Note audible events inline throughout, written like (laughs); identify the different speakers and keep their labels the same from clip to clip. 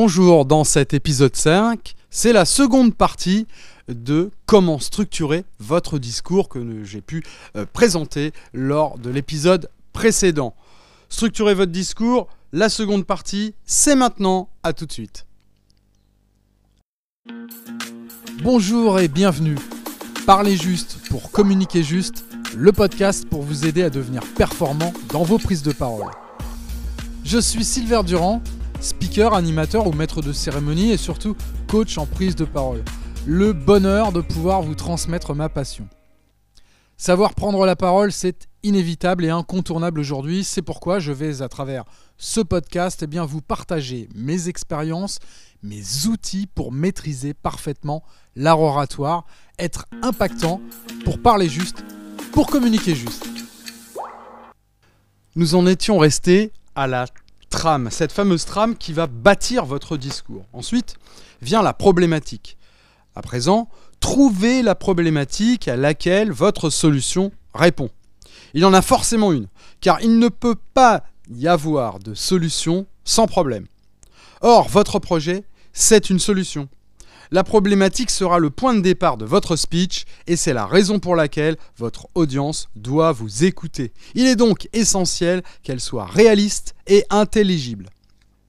Speaker 1: Bonjour, dans cet épisode 5, c'est la seconde partie de comment structurer votre discours que j'ai pu euh, présenter lors de l'épisode précédent. Structurer votre discours, la seconde partie, c'est maintenant, à tout de suite. Bonjour et bienvenue. Parlez juste pour communiquer juste, le podcast pour vous aider à devenir performant dans vos prises de parole. Je suis Silver Durand, speaker, animateur ou maître de cérémonie et surtout coach en prise de parole. Le bonheur de pouvoir vous transmettre ma passion. Savoir prendre la parole, c'est inévitable et incontournable aujourd'hui. C'est pourquoi je vais, à travers ce podcast, eh bien, vous partager mes expériences, mes outils pour maîtriser parfaitement l'art oratoire, être impactant, pour parler juste, pour communiquer juste. Nous en étions restés à la trame, cette fameuse trame qui va bâtir votre discours. Ensuite vient la problématique. À présent, trouvez la problématique à laquelle votre solution répond. Il en a forcément une, car il ne peut pas y avoir de solution sans problème. Or, votre projet, c'est une solution. La problématique sera le point de départ de votre speech et c'est la raison pour laquelle votre audience doit vous écouter. Il est donc essentiel qu'elle soit réaliste et intelligible.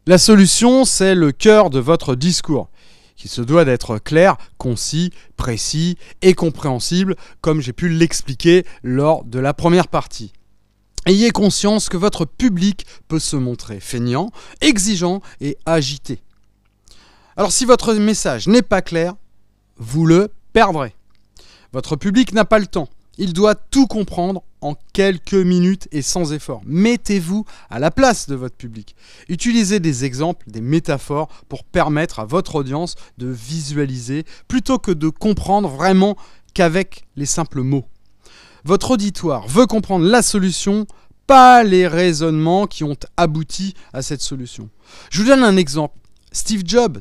Speaker 1: La solution, c'est le cœur de votre discours qui se doit d'être clair, concis, précis et compréhensible, comme j'ai pu l'expliquer lors de la première partie. Ayez conscience que votre public peut se montrer feignant, exigeant et agité. Alors si votre message n'est pas clair, vous le perdrez. Votre public n'a pas le temps. Il doit tout comprendre en quelques minutes et sans effort. Mettez-vous à la place de votre public. Utilisez des exemples, des métaphores pour permettre à votre audience de visualiser plutôt que de comprendre vraiment qu'avec les simples mots. Votre auditoire veut comprendre la solution, pas les raisonnements qui ont abouti à cette solution. Je vous donne un exemple. Steve Jobs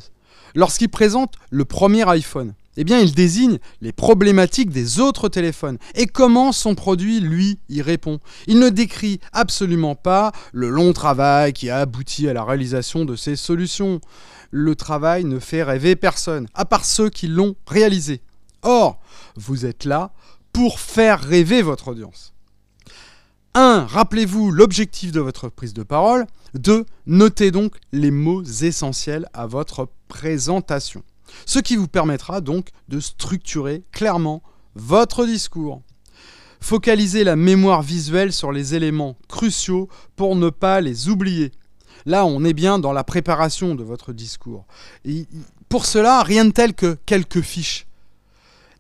Speaker 1: Lorsqu'il présente le premier iPhone, eh bien, il désigne les problématiques des autres téléphones et comment son produit, lui, y répond? Il ne décrit absolument pas le long travail qui a abouti à la réalisation de ces solutions. Le travail ne fait rêver personne, à part ceux qui l'ont réalisé. Or, vous êtes là pour faire rêver votre audience. 1. Rappelez-vous l'objectif de votre prise de parole. 2. Notez donc les mots essentiels à votre présentation. Ce qui vous permettra donc de structurer clairement votre discours. Focalisez la mémoire visuelle sur les éléments cruciaux pour ne pas les oublier. Là, on est bien dans la préparation de votre discours. pour cela, rien de tel que quelques fiches.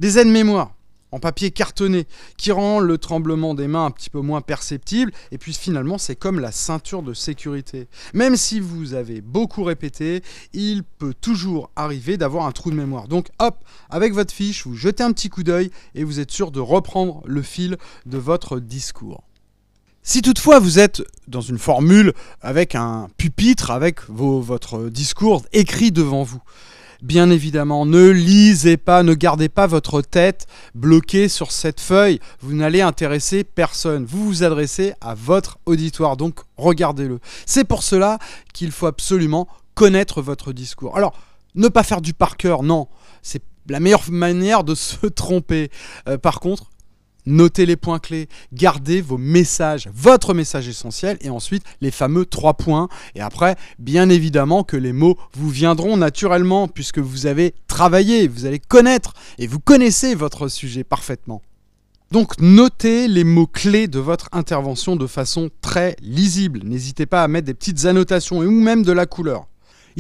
Speaker 1: Des aides-mémoires en papier cartonné qui rend le tremblement des mains un petit peu moins perceptible et puis finalement c'est comme la ceinture de sécurité. Même si vous avez beaucoup répété, il peut toujours arriver d'avoir un trou de mémoire. Donc hop, avec votre fiche, vous jetez un petit coup d'œil et vous êtes sûr de reprendre le fil de votre discours. Si toutefois vous êtes dans une formule avec un pupitre, avec votre discours écrit devant vous, Bien évidemment, ne lisez pas, ne gardez pas votre tête bloquée sur cette feuille. Vous n'allez intéresser personne. Vous vous adressez à votre auditoire, donc regardez-le. C'est pour cela qu'il faut absolument connaître votre discours. Alors, ne pas faire du par cœur, non. C'est la meilleure manière de se (laughs) tromper. Euh, par contre, notez les points clés, gardez vos messages, votre message essentiel, et ensuite les fameux trois points. Et après, bien évidemment que les mots vous viendront naturellement, puisque vous avez travaillé, vous allez connaître, et vous connaissez votre sujet parfaitement. Donc notez les mots-clés de votre intervention de façon très lisible. N'hésitez pas à mettre des petites annotations ou même de la couleur.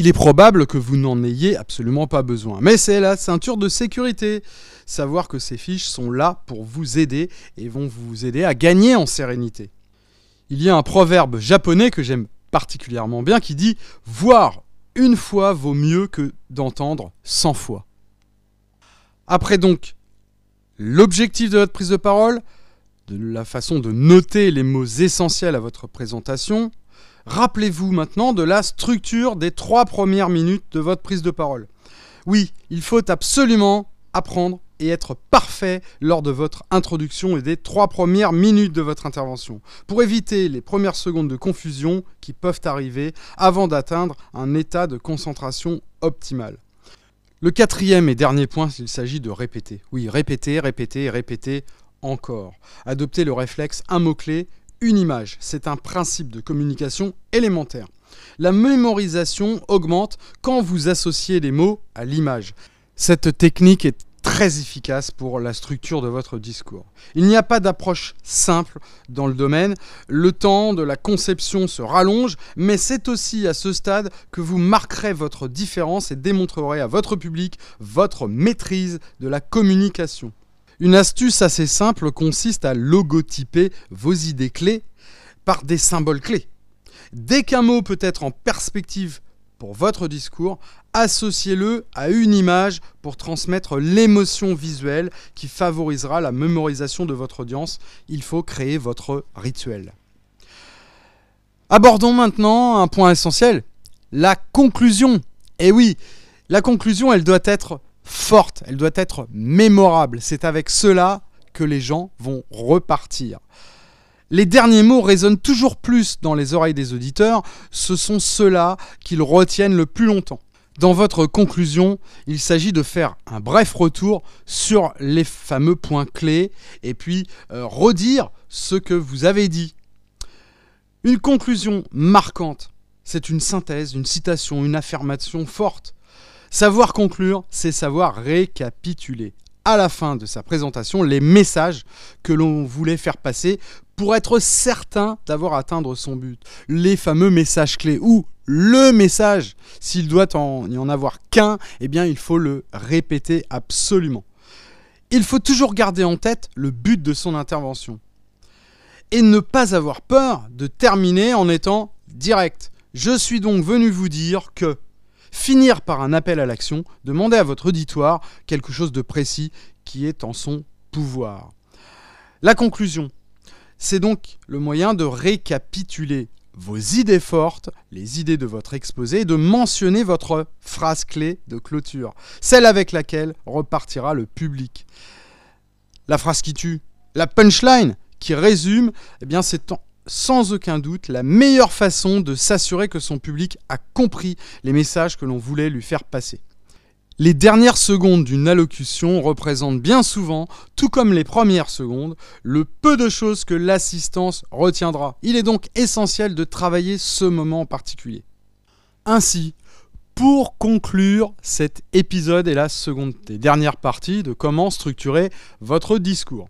Speaker 1: Il est probable que vous n'en ayez absolument pas besoin. Mais c'est la ceinture de sécurité. Savoir que ces fiches sont là pour vous aider et vont vous aider à gagner en sérénité. Il y a un proverbe japonais que j'aime particulièrement bien qui dit Voir une fois vaut mieux que d'entendre cent fois. Après donc l'objectif de votre prise de parole, de la façon de noter les mots essentiels à votre présentation, Rappelez-vous maintenant de la structure des trois premières minutes de votre prise de parole. Oui, il faut absolument apprendre et être parfait lors de votre introduction et des trois premières minutes de votre intervention, pour éviter les premières secondes de confusion qui peuvent arriver avant d'atteindre un état de concentration optimal. Le quatrième et dernier point, il s'agit de répéter. Oui, répéter, répéter, répéter encore. Adopter le réflexe un mot-clé, une image. C'est un principe de communication élémentaire. La mémorisation augmente quand vous associez les mots à l'image. Cette technique est très efficace pour la structure de votre discours. Il n'y a pas d'approche simple dans le domaine, le temps de la conception se rallonge, mais c'est aussi à ce stade que vous marquerez votre différence et démontrerez à votre public votre maîtrise de la communication. Une astuce assez simple consiste à logotyper vos idées clés par des symboles clés. Dès qu'un mot peut être en perspective pour votre discours, associez-le à une image pour transmettre l'émotion visuelle qui favorisera la mémorisation de votre audience. Il faut créer votre rituel. Abordons maintenant un point essentiel, la conclusion. Eh oui, la conclusion, elle doit être forte, elle doit être mémorable. C'est avec cela que les gens vont repartir. Les derniers mots résonnent toujours plus dans les oreilles des auditeurs, ce sont ceux-là qu'ils retiennent le plus longtemps. Dans votre conclusion, il s'agit de faire un bref retour sur les fameux points clés et puis euh, redire ce que vous avez dit. Une conclusion marquante, c'est une synthèse, une citation, une affirmation forte. Savoir conclure, c'est savoir récapituler à la fin de sa présentation les messages que l'on voulait faire passer pour être certain d'avoir atteint son but. Les fameux messages clés ou le message, s'il doit en, y en avoir qu'un, eh bien il faut le répéter absolument. Il faut toujours garder en tête le but de son intervention. Et ne pas avoir peur de terminer en étant direct. Je suis donc venu vous dire que finir par un appel à l'action, demander à votre auditoire quelque chose de précis qui est en son pouvoir. La conclusion, c'est donc le moyen de récapituler vos idées fortes, les idées de votre exposé, et de mentionner votre phrase clé de clôture, celle avec laquelle repartira le public. La phrase qui tue, la punchline qui résume, eh bien c'est sans aucun doute la meilleure façon de s'assurer que son public a compris les messages que l'on voulait lui faire passer. Les dernières secondes d'une allocution représentent bien souvent, tout comme les premières secondes, le peu de choses que l'assistance retiendra. Il est donc essentiel de travailler ce moment en particulier. Ainsi, pour conclure cet épisode et la seconde et dernière partie de comment structurer votre discours.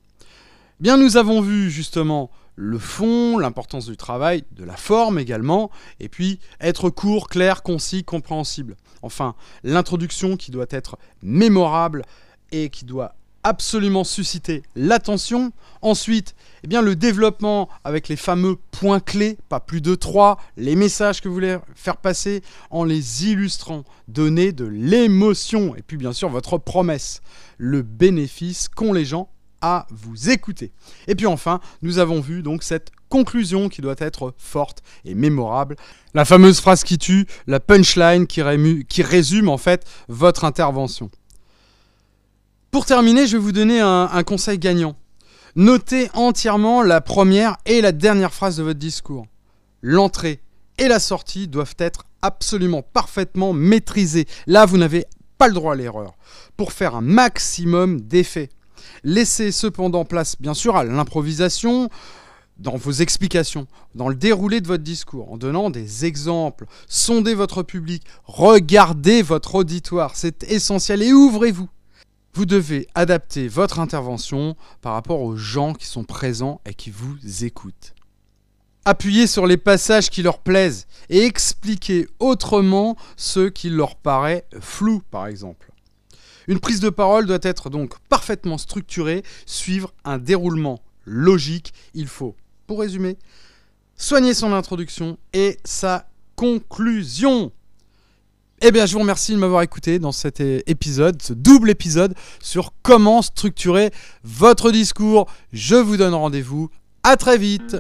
Speaker 1: Bien, nous avons vu justement le fond, l'importance du travail, de la forme également, et puis être court, clair, concis, compréhensible. Enfin, l'introduction qui doit être mémorable et qui doit absolument susciter l'attention. Ensuite, eh bien, le développement avec les fameux points clés, pas plus de trois, les messages que vous voulez faire passer en les illustrant, donner de l'émotion. Et puis bien sûr, votre promesse, le bénéfice qu'ont les gens à vous écouter. Et puis enfin, nous avons vu donc cette conclusion qui doit être forte et mémorable. La fameuse phrase qui tue, la punchline qui, résume en fait votre intervention. Pour terminer, je vais vous donner un, un conseil gagnant. Notez entièrement la première et la dernière phrase de votre discours. L'entrée et la sortie doivent être absolument parfaitement maîtrisées. Là, vous n'avez pas le droit à l'erreur. Pour faire un maximum d'effet. Laissez cependant place, bien sûr, à l'improvisation dans vos explications, dans le déroulé de votre discours, en donnant des exemples. Sondez votre public, regardez votre auditoire, c'est essentiel et ouvrez-vous. Vous devez adapter votre intervention par rapport aux gens qui sont présents et qui vous écoutent. Appuyez sur les passages qui leur plaisent et expliquez autrement ce qui leur paraît flou, par exemple. Une prise de parole doit être donc parfaitement structurée, suivre un déroulement logique. Il faut, pour résumer, soigner son introduction et sa conclusion. Eh bien, je vous remercie de m'avoir écouté dans cet épisode, ce double épisode sur comment structurer votre discours. Je vous donne rendez-vous. À très vite.